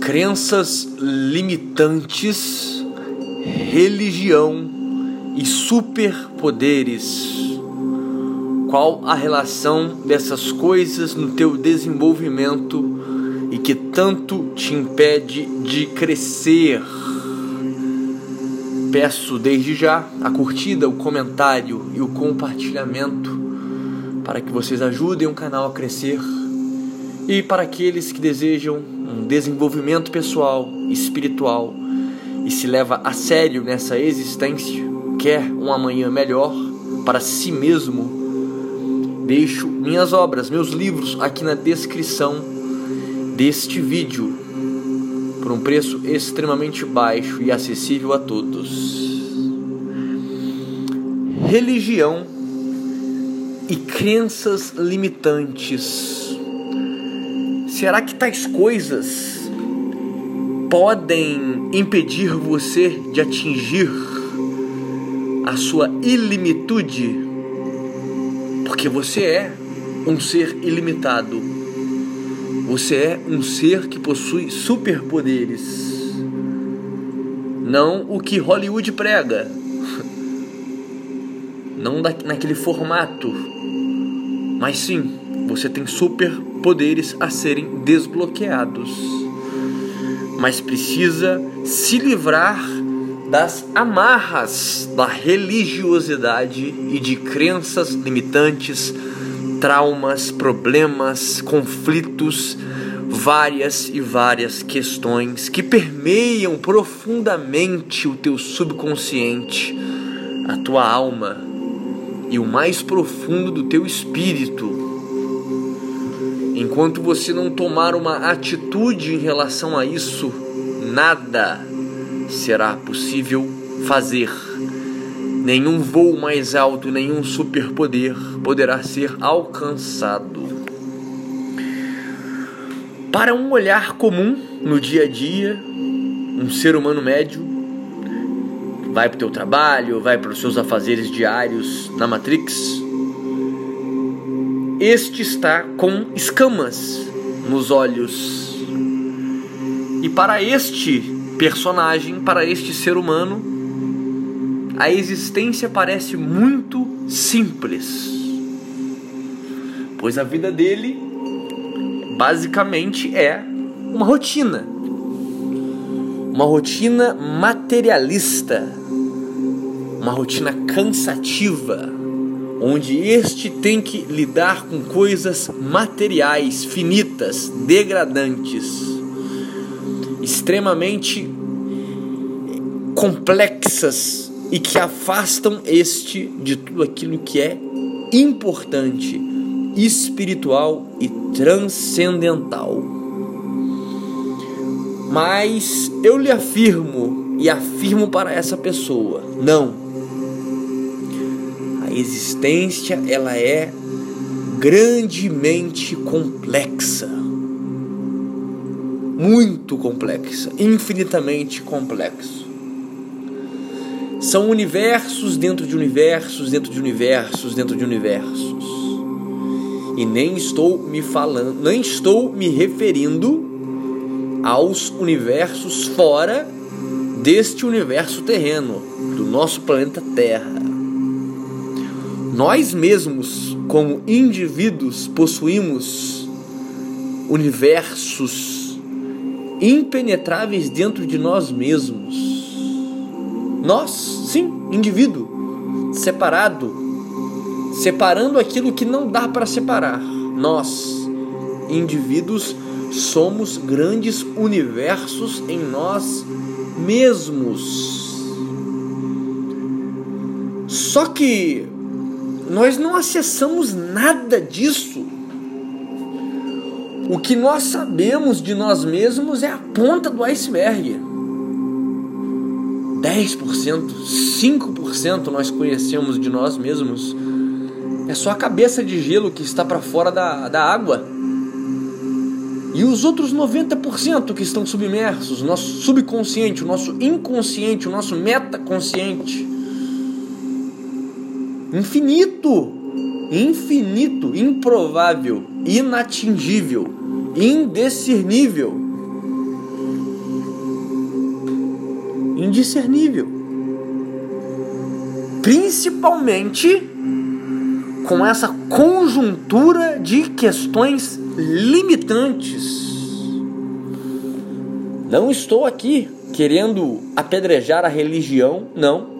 Crenças limitantes, religião e superpoderes. Qual a relação dessas coisas no teu desenvolvimento e que tanto te impede de crescer? Peço desde já a curtida, o comentário e o compartilhamento para que vocês ajudem o canal a crescer e para aqueles que desejam um desenvolvimento pessoal, espiritual e se leva a sério nessa existência, quer um amanhã melhor para si mesmo, deixo minhas obras, meus livros aqui na descrição deste vídeo por um preço extremamente baixo e acessível a todos. Religião e crenças limitantes. Será que tais coisas podem impedir você de atingir a sua ilimitude? Porque você é um ser ilimitado. Você é um ser que possui superpoderes. Não o que Hollywood prega. Não naquele formato mas sim, você tem superpoderes a serem desbloqueados. Mas precisa se livrar das amarras da religiosidade e de crenças limitantes, traumas, problemas, conflitos, várias e várias questões que permeiam profundamente o teu subconsciente, a tua alma e o mais profundo do teu espírito. Enquanto você não tomar uma atitude em relação a isso, nada será possível fazer. Nenhum voo mais alto, nenhum superpoder poderá ser alcançado. Para um olhar comum no dia a dia, um ser humano médio vai para o teu trabalho, vai para os seus afazeres diários na Matrix, este está com escamas nos olhos. E para este personagem, para este ser humano, a existência parece muito simples. Pois a vida dele basicamente é uma rotina. Uma rotina materialista uma rotina cansativa, onde este tem que lidar com coisas materiais, finitas, degradantes, extremamente complexas e que afastam este de tudo aquilo que é importante, espiritual e transcendental. Mas eu lhe afirmo e afirmo para essa pessoa: não existência ela é grandemente complexa. Muito complexa, infinitamente complexo. São universos dentro de universos, dentro de universos, dentro de universos. E nem estou me falando, nem estou me referindo aos universos fora deste universo terreno, do nosso planeta Terra. Nós mesmos, como indivíduos, possuímos universos impenetráveis dentro de nós mesmos. Nós, sim, indivíduo, separado, separando aquilo que não dá para separar. Nós, indivíduos, somos grandes universos em nós mesmos. Só que nós não acessamos nada disso. O que nós sabemos de nós mesmos é a ponta do iceberg. 10%, 5% nós conhecemos de nós mesmos. É só a cabeça de gelo que está para fora da, da água. E os outros 90% que estão submersos, nosso subconsciente, o nosso inconsciente, o nosso metaconsciente infinito. infinito, improvável, inatingível, indiscernível. Indiscernível. Principalmente com essa conjuntura de questões limitantes. Não estou aqui querendo apedrejar a religião, não.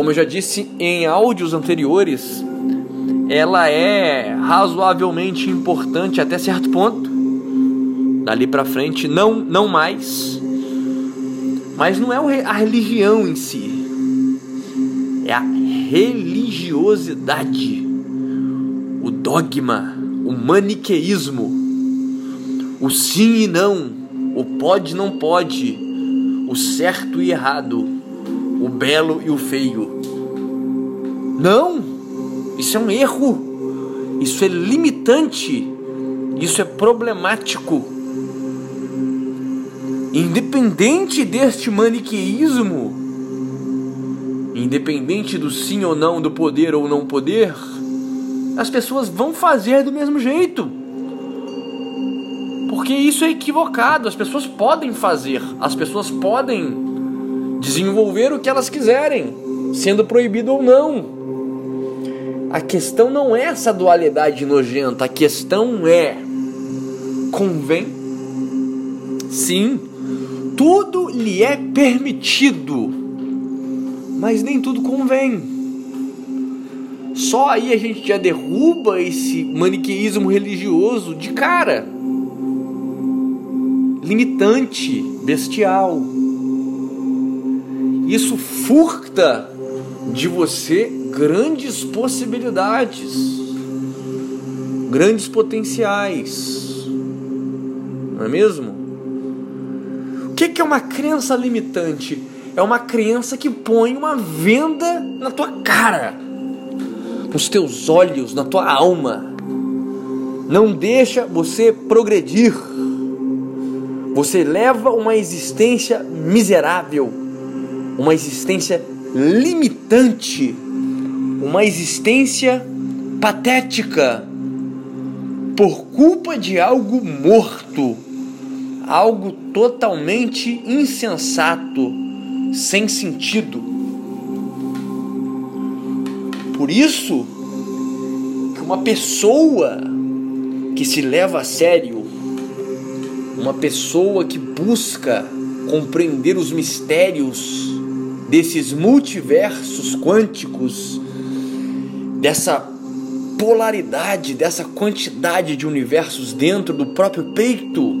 Como eu já disse em áudios anteriores, ela é razoavelmente importante até certo ponto. Dali para frente, não, não mais. Mas não é a religião em si, é a religiosidade, o dogma, o maniqueísmo, o sim e não, o pode e não pode, o certo e errado, o belo e o feio. Não! Isso é um erro. Isso é limitante. Isso é problemático. Independente deste maniqueísmo, independente do sim ou não, do poder ou não poder, as pessoas vão fazer do mesmo jeito. Porque isso é equivocado. As pessoas podem fazer, as pessoas podem desenvolver o que elas quiserem, sendo proibido ou não. A questão não é essa dualidade nojenta, a questão é: convém? Sim, tudo lhe é permitido, mas nem tudo convém. Só aí a gente já derruba esse maniqueísmo religioso de cara. Limitante, bestial. Isso furta de você grandes possibilidades, grandes potenciais, não é mesmo? O que é uma crença limitante? É uma crença que põe uma venda na tua cara, nos teus olhos, na tua alma. Não deixa você progredir. Você leva uma existência miserável, uma existência uma existência patética por culpa de algo morto, algo totalmente insensato, sem sentido. Por isso uma pessoa que se leva a sério, uma pessoa que busca compreender os mistérios desses multiversos quânticos dessa polaridade, dessa quantidade de universos dentro do próprio peito,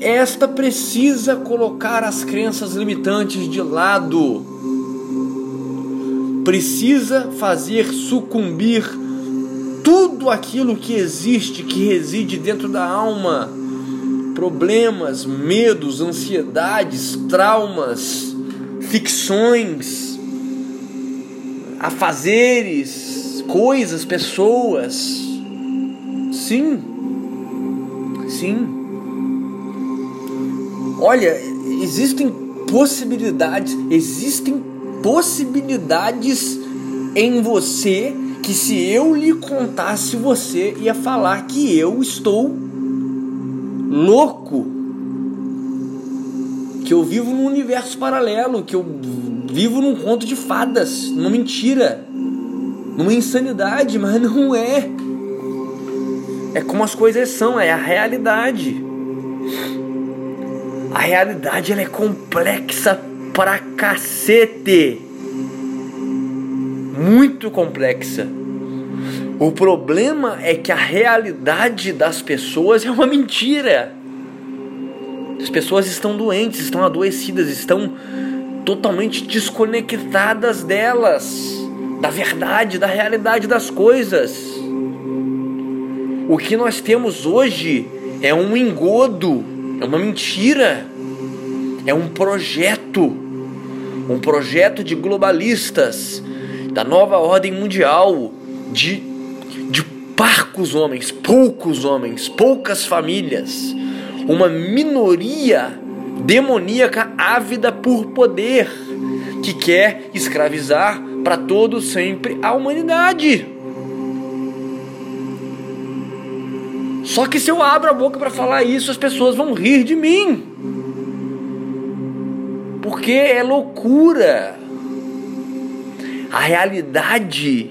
esta precisa colocar as crenças limitantes de lado, precisa fazer sucumbir tudo aquilo que existe, que reside dentro da alma, problemas, medos, ansiedades, traumas, ficções afazeres, coisas, pessoas. Sim. Sim. Olha, existem possibilidades, existem possibilidades em você que se eu lhe contasse você ia falar que eu estou louco. Que eu vivo num universo paralelo, que eu vivo num conto de fadas, numa mentira, numa insanidade, mas não é. É como as coisas são, é a realidade. A realidade ela é complexa pra cacete. Muito complexa. O problema é que a realidade das pessoas é uma mentira. As pessoas estão doentes, estão adoecidas, estão totalmente desconectadas delas, da verdade, da realidade das coisas. O que nós temos hoje é um engodo, é uma mentira, é um projeto, um projeto de globalistas, da nova ordem mundial, de, de parcos homens, poucos homens, poucas famílias, uma minoria demoníaca ávida por poder, que quer escravizar para todo sempre a humanidade. Só que se eu abro a boca para falar isso, as pessoas vão rir de mim. Porque é loucura. A realidade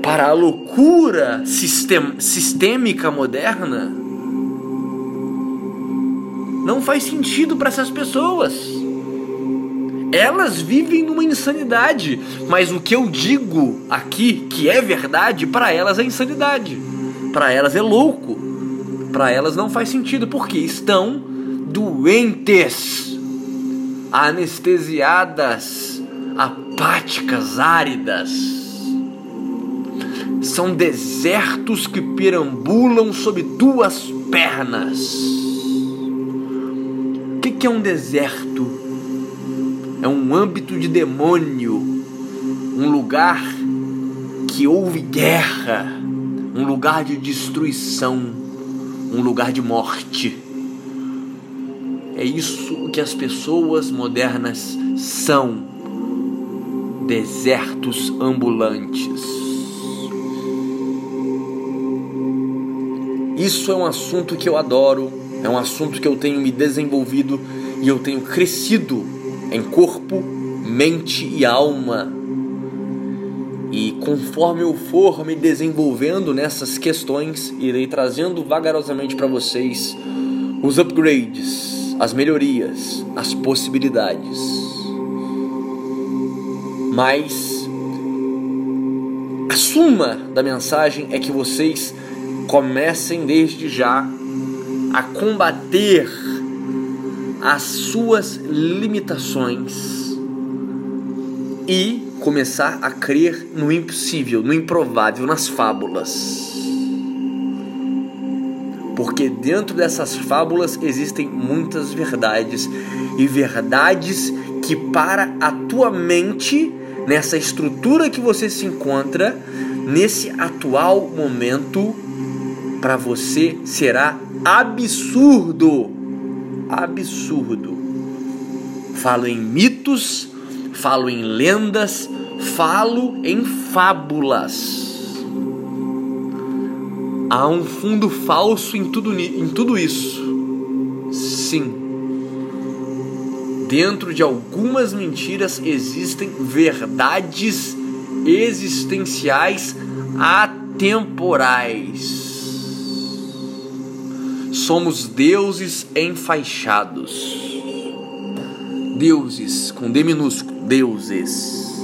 para a loucura sistem sistêmica moderna não faz sentido para essas pessoas. Elas vivem numa insanidade, mas o que eu digo aqui, que é verdade, para elas é insanidade. Para elas é louco. Para elas não faz sentido porque estão doentes, anestesiadas, apáticas, áridas. São desertos que perambulam sob duas pernas. O que é um deserto? é um âmbito de demônio, um lugar que houve guerra, um lugar de destruição, um lugar de morte. É isso que as pessoas modernas são: desertos ambulantes. Isso é um assunto que eu adoro, é um assunto que eu tenho me desenvolvido e eu tenho crescido em corpo, mente e alma. E conforme eu for me desenvolvendo nessas questões, irei trazendo vagarosamente para vocês os upgrades, as melhorias, as possibilidades. Mas a suma da mensagem é que vocês comecem desde já a combater as suas limitações e começar a crer no impossível, no improvável, nas fábulas. Porque dentro dessas fábulas existem muitas verdades e verdades que para a tua mente, nessa estrutura que você se encontra, nesse atual momento, para você será absurdo absurdo. Falo em mitos, falo em lendas, falo em fábulas. Há um fundo falso em tudo, em tudo isso. Sim. Dentro de algumas mentiras existem verdades existenciais atemporais somos deuses enfaixados. Deuses com D minúsculo, deuses.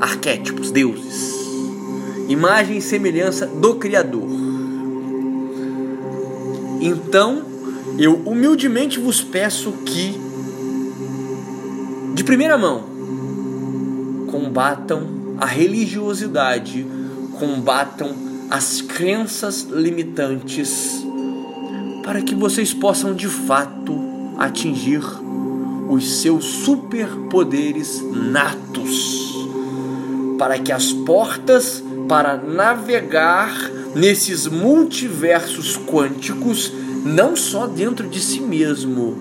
Arquétipos, deuses. Imagem e semelhança do Criador. Então, eu humildemente vos peço que, de primeira mão, combatam a religiosidade, combatam as crenças limitantes para que vocês possam de fato atingir os seus superpoderes natos, para que as portas para navegar nesses multiversos quânticos, não só dentro de si mesmo,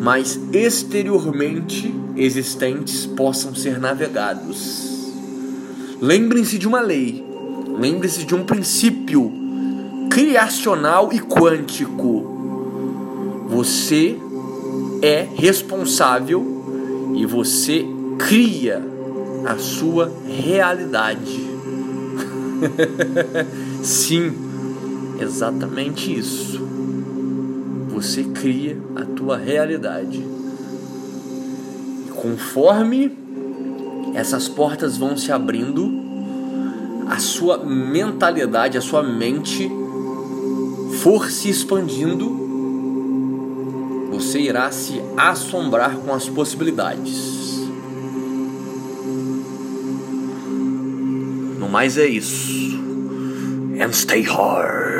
mas exteriormente existentes, possam ser navegados. Lembrem-se de uma lei, lembre-se de um princípio criacional e quântico. Você é responsável e você cria a sua realidade. Sim, exatamente isso. Você cria a tua realidade. E conforme essas portas vão se abrindo, a sua mentalidade, a sua mente for se expandindo, você irá se assombrar com as possibilidades. No mais é isso. And stay hard.